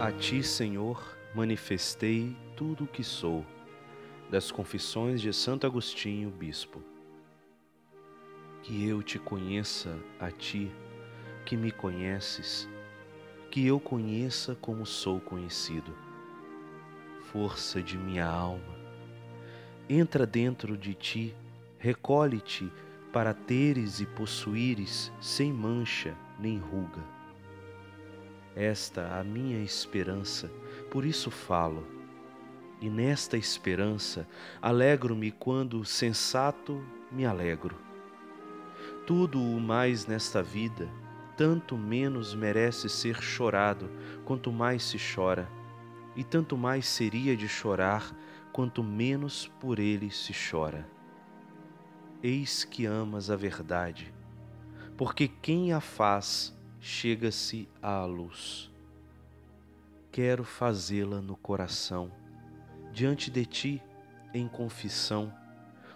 A ti, Senhor, manifestei tudo o que sou. Das Confissões de Santo Agostinho, Bispo. Que eu te conheça a ti, que me conheces, que eu conheça como sou conhecido. Força de minha alma, entra dentro de ti, recolhe-te para teres e possuíres sem mancha nem ruga. Esta a minha esperança, por isso falo. E nesta esperança alegro-me quando sensato me alegro. Tudo o mais nesta vida, tanto menos merece ser chorado, quanto mais se chora, e tanto mais seria de chorar, quanto menos por ele se chora. Eis que amas a verdade, porque quem a faz chega-se à luz. Quero fazê-la no coração, diante de ti, em confissão,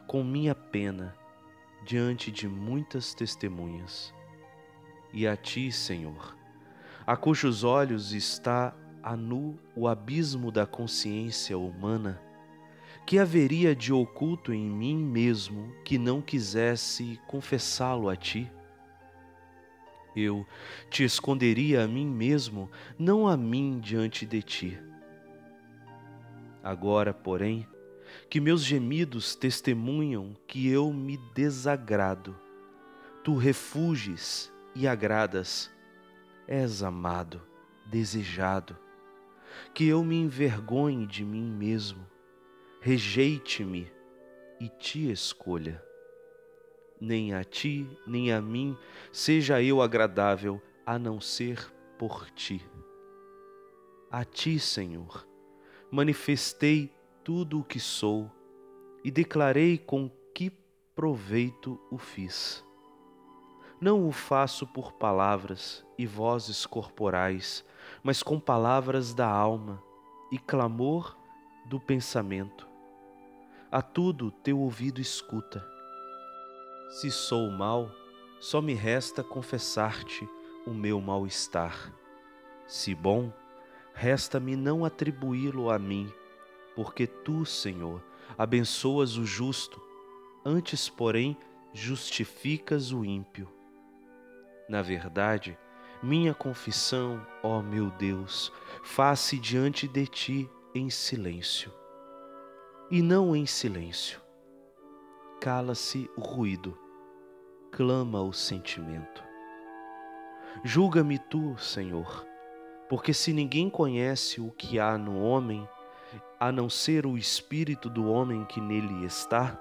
com minha pena, diante de muitas testemunhas. E a ti, Senhor, a cujos olhos está a nu o abismo da consciência humana, que haveria de oculto em mim mesmo que não quisesse confessá-lo a ti? Eu te esconderia a mim mesmo, não a mim diante de ti. Agora, porém, que meus gemidos testemunham que eu me desagrado, tu refuges e agradas, és amado, desejado, que eu me envergonhe de mim mesmo, rejeite-me e te escolha. Nem a ti, nem a mim seja eu agradável, a não ser por ti. A ti, Senhor, manifestei tudo o que sou e declarei com que proveito o fiz. Não o faço por palavras e vozes corporais, mas com palavras da alma e clamor do pensamento a tudo teu ouvido escuta. Se sou mal, só me resta confessar-te o meu mal-estar. Se bom, resta-me não atribuí-lo a mim, porque tu, Senhor, abençoas o justo, antes, porém, justificas o ímpio. Na verdade, minha confissão, ó meu Deus, faz-se diante de ti em silêncio e não em silêncio. Cala-se o ruído, clama o sentimento. Julga-me tu, Senhor, porque se ninguém conhece o que há no homem, a não ser o espírito do homem que nele está,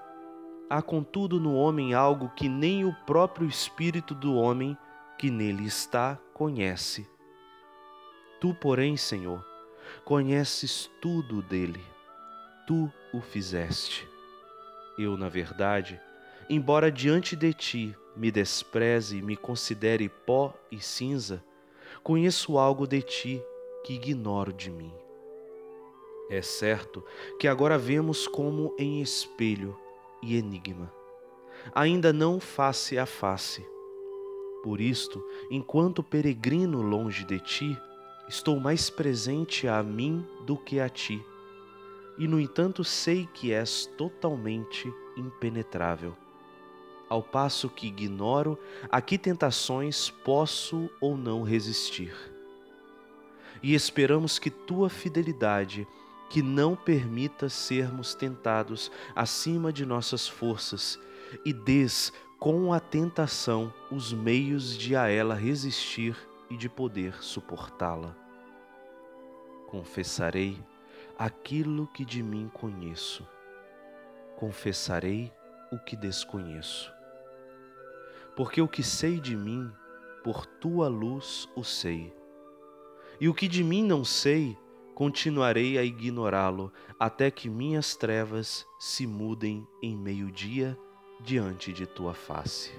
há contudo no homem algo que nem o próprio espírito do homem que nele está conhece. Tu, porém, Senhor, conheces tudo dele tu o fizeste. Eu, na verdade, embora diante de ti me despreze e me considere pó e cinza, conheço algo de ti que ignoro de mim. É certo que agora vemos como em espelho e enigma, ainda não face a face. Por isto, enquanto peregrino longe de ti, estou mais presente a mim do que a ti e no entanto sei que és totalmente impenetrável. Ao passo que ignoro a que tentações posso ou não resistir. E esperamos que tua fidelidade, que não permita sermos tentados acima de nossas forças, e des com a tentação os meios de a ela resistir e de poder suportá-la. Confessarei aquilo que de mim conheço. Confessarei o que desconheço. Porque o que sei de mim, por tua luz o sei. E o que de mim não sei, continuarei a ignorá-lo até que minhas trevas se mudem em meio-dia diante de tua face.